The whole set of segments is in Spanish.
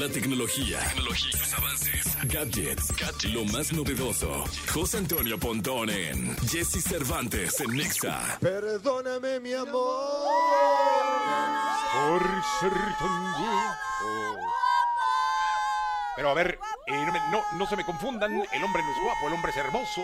La tecnología, tecnología sus avances, gadgets, lo más novedoso. José Antonio Pontón en Jesse Cervantes en Nexa. Perdóname, mi amor. Por ser tan guapo. Pero a ver, eh, no, me- no, no se me confundan, el hombre no es guapo, el hombre es hermoso.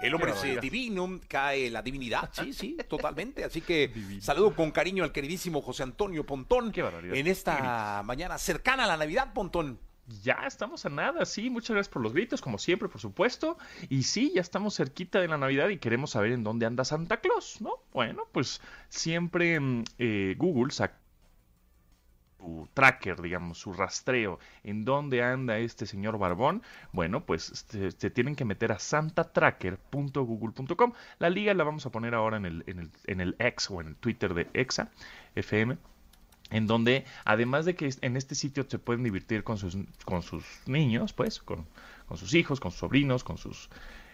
El hombre es eh, divino, cae la divinidad, sí, sí, totalmente. Así que saludo con cariño al queridísimo José Antonio Pontón Qué barbaridad. en esta mañana cercana a la Navidad, Pontón. Ya estamos a nada, sí, muchas gracias por los gritos, como siempre, por supuesto. Y sí, ya estamos cerquita de la Navidad y queremos saber en dónde anda Santa Claus, ¿no? Bueno, pues siempre mm, eh, Google saca su tracker, digamos, su rastreo, en dónde anda este señor Barbón, bueno, pues se, tienen que meter a santatracker.google.com. La liga la vamos a poner ahora en el, en el, en el X o en el Twitter de Exa FM en donde además de que en este sitio se pueden divertir con sus, con sus niños, pues, con, con sus hijos, con sus sobrinos, con sus,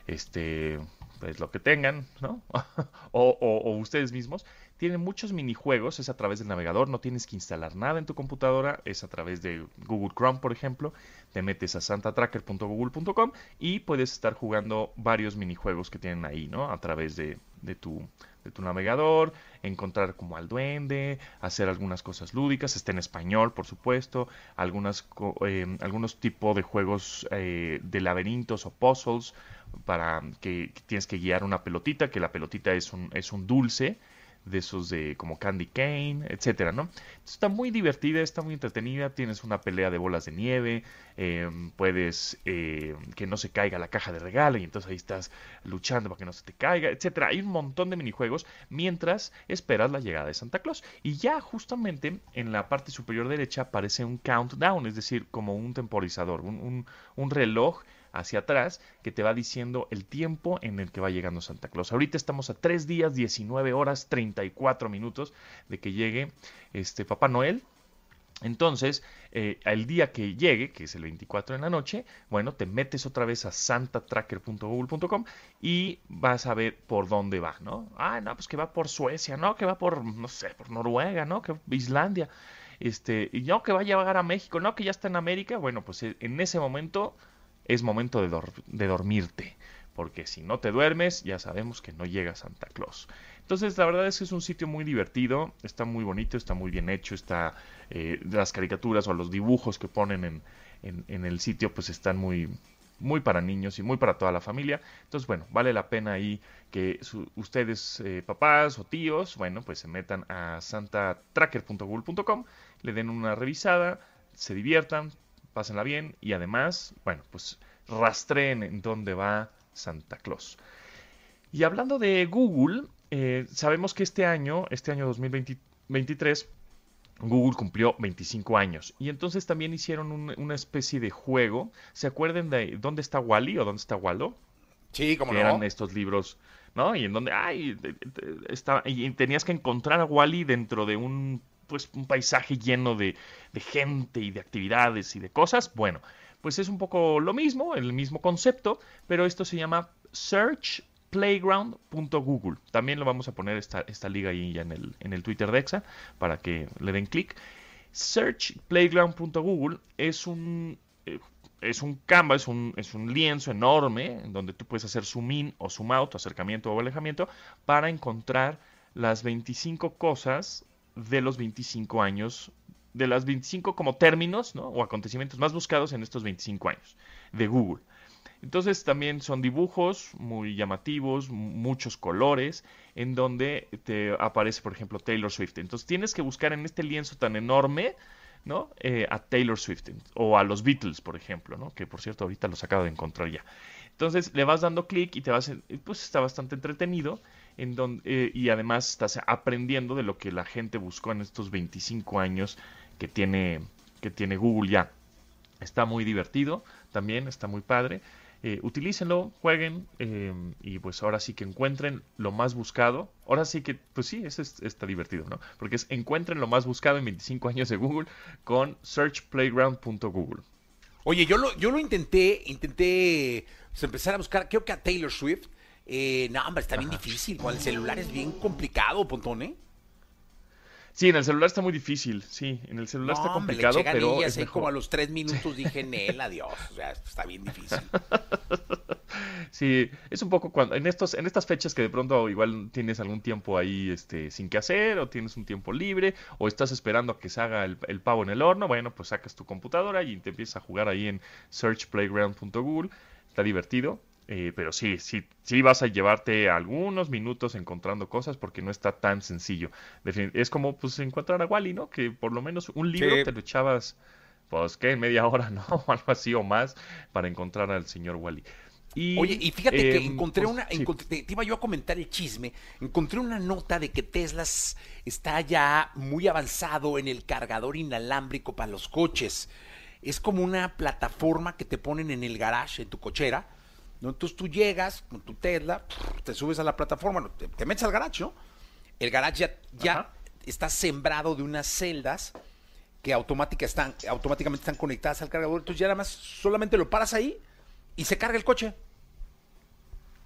este, pues lo que tengan, ¿no? o, ustedes mismos, tienen muchos minijuegos, es a través del navegador, no tienes que instalar nada en tu computadora, es a través de Google Chrome, por ejemplo, te metes a santatracker.google.com y puedes estar jugando varios minijuegos que tienen ahí, ¿no? A través de, de tu, de tu navegador, encontrar como al duende, hacer algunas cosas lúdicas, está en español, por supuesto, algunas, eh, algunos tipos de juegos eh, de laberintos o puzzles para que, tienes que guiar una pelotita, que la pelotita es un, es un dulce de esos de como Candy Cane, etcétera, ¿no? Está muy divertida, está muy entretenida, tienes una pelea de bolas de nieve, eh, puedes eh, que no se caiga la caja de regalo y entonces ahí estás luchando para que no se te caiga, etcétera. Hay un montón de minijuegos mientras esperas la llegada de Santa Claus. Y ya justamente en la parte superior derecha aparece un countdown, es decir, como un temporizador, un- un reloj hacia atrás que te va diciendo el tiempo en el que va llegando Santa Claus. Ahorita estamos a 3 días, 19 horas, 34 minutos de que llegue este Papá Noel. Entonces, eh, el día que llegue, que es el 24 en la noche, bueno, te metes otra vez a santatracker.google.com y vas a ver por dónde va, ¿no? Ah, no, pues que va por Suecia, ¿no? Que va por, no sé, por Noruega, ¿no? Que Islandia, este, y no, que va a llegar a México, ¿no? Que ya está en América. Bueno, pues eh, en ese momento es momento de, dor- de dormirte, porque si no te duermes, ya sabemos que no llega Santa Claus. Entonces, la verdad es que es un sitio muy divertido, está muy bonito, está muy bien hecho, está eh, las caricaturas o los dibujos que ponen en, el sitio, pues están muy para niños y muy para toda la familia. Entonces, bueno, vale la pena ahí que ustedes, eh, papás o tíos, bueno, pues se metan a santatracker.google.com, le den una revisada, se diviertan, pásenla bien y además, bueno, pues rastreen en dónde va Santa Claus. Y hablando de Google, eh, sabemos que este año, este año 2023, Google cumplió 25 años y entonces también hicieron un- una especie de juego. ¿Se acuerdan de dónde está Wally o dónde está Waldo? Sí, como no. eran estos libros, ¿no? Y en donde, ay, de- de- está, y tenías que encontrar a Wally dentro de un, pues, un paisaje lleno de, de gente y de actividades y de cosas. Bueno, pues es un poco lo mismo, el mismo concepto, pero esto se llama searchplayground.google. También lo vamos a poner esta, esta liga ahí ya en el, en el Twitter de Exa para que le den clic. Searchplayground.google es un eh, es un canvas, es un, es un lienzo enorme en donde tú puedes hacer zoom in o zoom out, acercamiento o alejamiento, para encontrar las 25 cosas de los 25 años, de las 25 como términos ¿no? o acontecimientos más buscados en estos 25 años de Google. Entonces también son dibujos muy llamativos, muchos colores, en donde te aparece, por ejemplo, Taylor Swift. Entonces tienes que buscar en este lienzo tan enorme, ¿no? Eh, a Taylor Swift o a los Beatles, por ejemplo, ¿no? Que por cierto ahorita los acabo de encontrar ya. Entonces le vas dando clic y te vas, pues está bastante entretenido, eh, y además estás aprendiendo de lo que la gente buscó en estos 25 años que tiene, que tiene Google ya. Está muy divertido, también está muy padre. Eh, utilícenlo, jueguen eh, y pues ahora sí que encuentren lo más buscado. Ahora sí que, pues sí, eso es- está divertido, ¿no? Porque es encuentren lo más buscado en 25 años de Google con searchplayground.google. Oye, yo lo, yo lo intenté, intenté pues, empezar a buscar, creo que a Taylor Swift. Eh, no, hombre, está bien difícil. Con el celular es bien complicado, Pontón, ¿eh? Sí, en el celular está muy difícil, sí, en el celular está hombre, complicado, eché pero es mejor. como a los tres minutos dije, Nel, adiós. O sea, está bien difícil. Sí, es un poco cuando en estos en estas fechas que de pronto igual tienes algún tiempo ahí este sin que hacer o tienes un tiempo libre o estás esperando a que se haga el, el pavo en el horno, bueno, pues sacas tu computadora y te empiezas a jugar ahí en searchplayground.google. Está divertido. Eh, pero sí, sí, sí vas a llevarte algunos minutos encontrando cosas porque no está tan sencillo. Es como pues encontrar a Wally, ¿no? Que por lo menos un libro Sí. te lo echabas, pues que en media hora, ¿no? O algo así o más para encontrar al señor Wally. Y, Oye, y fíjate que em, encontré pues, una, sí. encontré- te, te iba yo a comentar el chisme, encontré una nota de que Tesla está ya muy avanzado en el cargador inalámbrico para los coches. Es como una plataforma que te ponen en el garage, en tu cochera. ¿No? Entonces tú llegas con tu Tesla, te subes a la plataforma, te, te metes al garage, ¿no? El garage ya, está sembrado de unas celdas que automática están, automáticamente están conectadas al cargador. Entonces ya nada más solamente lo paras ahí y se carga el coche.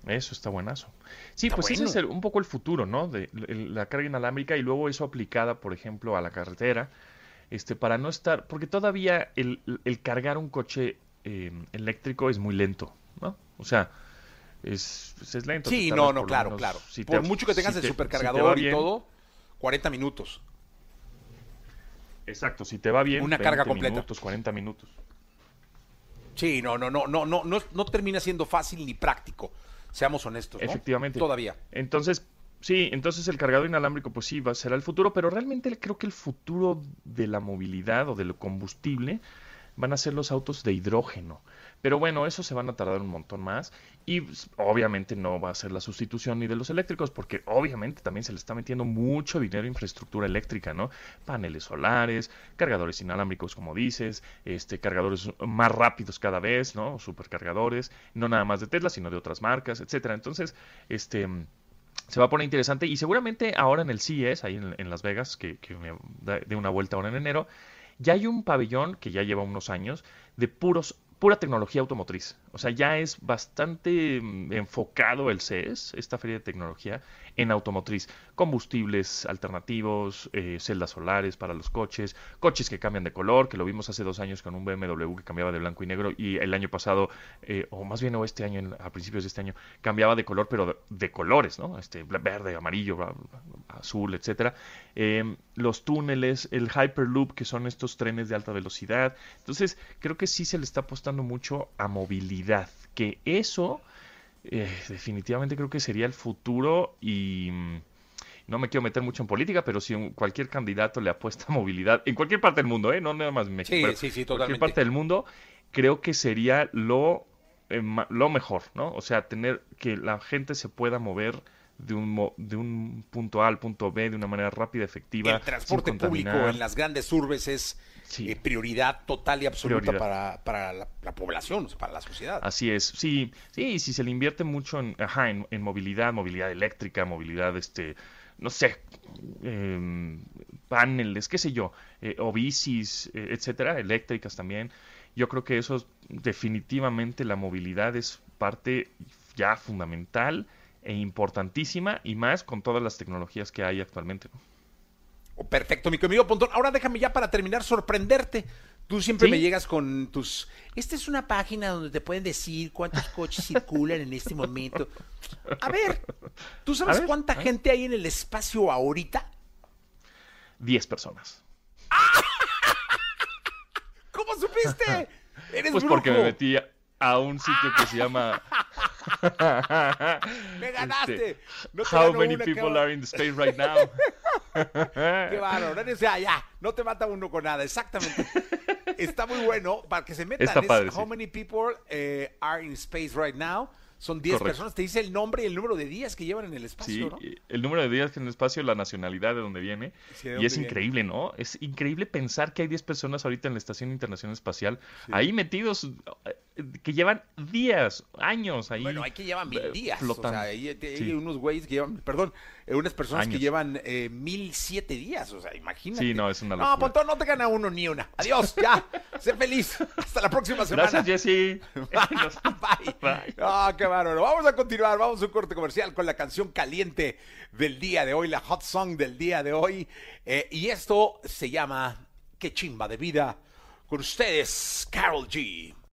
Eso está buenazo. Sí, Está pues ese es el- un poco el futuro, ¿no? De la carga inalámbrica y luego eso aplicada, por ejemplo, a la carretera, este, para no estar, porque todavía el, el cargar un coche eh, eléctrico es muy lento, ¿no? O sea, es, pues, es lento. Sí, no, no, por claro, menos- claro. si Por te- mucho que tengas si el te- si supercargador y bien- todo, 40 minutos. Exacto, si te va bien, Una carga 20 completa. minutos, 40 minutos. Sí, no, no, no, no, no, no, no termina siendo fácil ni práctico. Seamos honestos, ¿no? Efectivamente. Todavía. Entonces, sí, entonces el cargador inalámbrico, pues sí, va, será el futuro, pero realmente creo que el futuro de la movilidad o del combustible van a ser los autos de hidrógeno. Pero bueno, eso se van a tardar un montón más y obviamente no va a ser la sustitución ni de los eléctricos, porque obviamente también se le está metiendo mucho dinero a infraestructura eléctrica, ¿no? Paneles solares, cargadores inalámbricos, como dices, este, cargadores más rápidos cada vez, ¿no? Supercargadores, no nada más de Tesla, sino de otras marcas, etcétera. Entonces, este se va a poner interesante y seguramente ahora en el CES, ahí en, Las Vegas, que, que me dé una vuelta ahora en enero, ya hay un pabellón que ya lleva unos años de puros pura tecnología automotriz. O sea, ya es bastante mm, enfocado el CES, esta feria de tecnología, en automotriz. Combustibles alternativos, eh, celdas solares para los coches, coches que cambian de color, que lo vimos hace dos años con un BMW que cambiaba de blanco y negro y el año pasado, eh, o más bien o este año, a principios de este año, cambiaba de color, pero de, colores, ¿no? Este, verde, amarillo, azul, etcétera. Eh, los túneles, el Hyperloop, que son estos trenes de alta velocidad. Entonces, creo que sí se le está apostando mucho a movilidad, que eso eh, definitivamente creo que sería el futuro y mm, no me quiero meter mucho en política, pero si un- cualquier candidato le apuesta a movilidad, en cualquier parte del mundo, ¿eh? no nada más en México, Sí, pero sí, sí, en cualquier totalmente. parte del mundo, creo que sería lo, eh, lo mejor, ¿no? O sea, tener que la gente se pueda mover de un, de un punto A al punto B de una manera rápida, efectiva. El transporte público en las grandes urbes es Sí. eh, prioridad total y absoluta Prioridad. para, para la, la población, para la sociedad. Así es, sí, sí, si se le invierte mucho en, ajá, en, en movilidad, movilidad eléctrica, movilidad, este, no sé, em, paneles, qué sé yo, eh, o bicis, eh, etcétera, eléctricas también. Yo creo que eso definitivamente la movilidad es parte ya fundamental e importantísima y más con todas las tecnologías que hay actualmente. ¿no? Oh, Perfecto, mi querido Pontón. Ahora déjame ya para terminar sorprenderte. Tú siempre ¿Sí? me llegas con tus... Esta es una página donde te pueden decir cuántos coches circulan en este momento. A ver, ¿tú sabes ver, cuánta gente hay en el espacio ahorita? 10 personas. ¿Cómo supiste? Eres Pues brujo. porque me metí a un sitio que se llama... Me ganaste. Este, No te How many people are in space right now? Qué bárbaro. O sea, ya, no te mata uno con nada. Exactamente. Está muy bueno para que se metan. Está Es padre, How sí. many people eh, are in space right now? Son 10 Correcto. personas. Te dice el nombre y el número de días que llevan en el Sí, espacio, ¿no? el número de días en el espacio, la nacionalidad de donde viene. Sí, ¿de y es viene? increíble, ¿no? Es increíble pensar que hay 10 personas ahorita en la Estación Internacional Espacial, ahí metidos, eh, que llevan días, años ahí. Bueno, hay que llevan mil eh, días. flotando. O sea, hay, hay Sí. unos güeyes que llevan, perdón, eh, unas personas que llevan eh, mil siete días. O sea, imagínate. Sí, no, es una No, locura. Pontón, no te gana uno ni una. Adiós, ya. Sé feliz. Hasta la próxima semana. Gracias, Jesse. Bye. Bye. Ah, qué bárbaro. Vamos a continuar. Vamos a un corte comercial con la canción caliente del día de hoy, la hot song del día de hoy. Eh, y esto se llama Qué chimba de vida. Con ustedes, Carol G.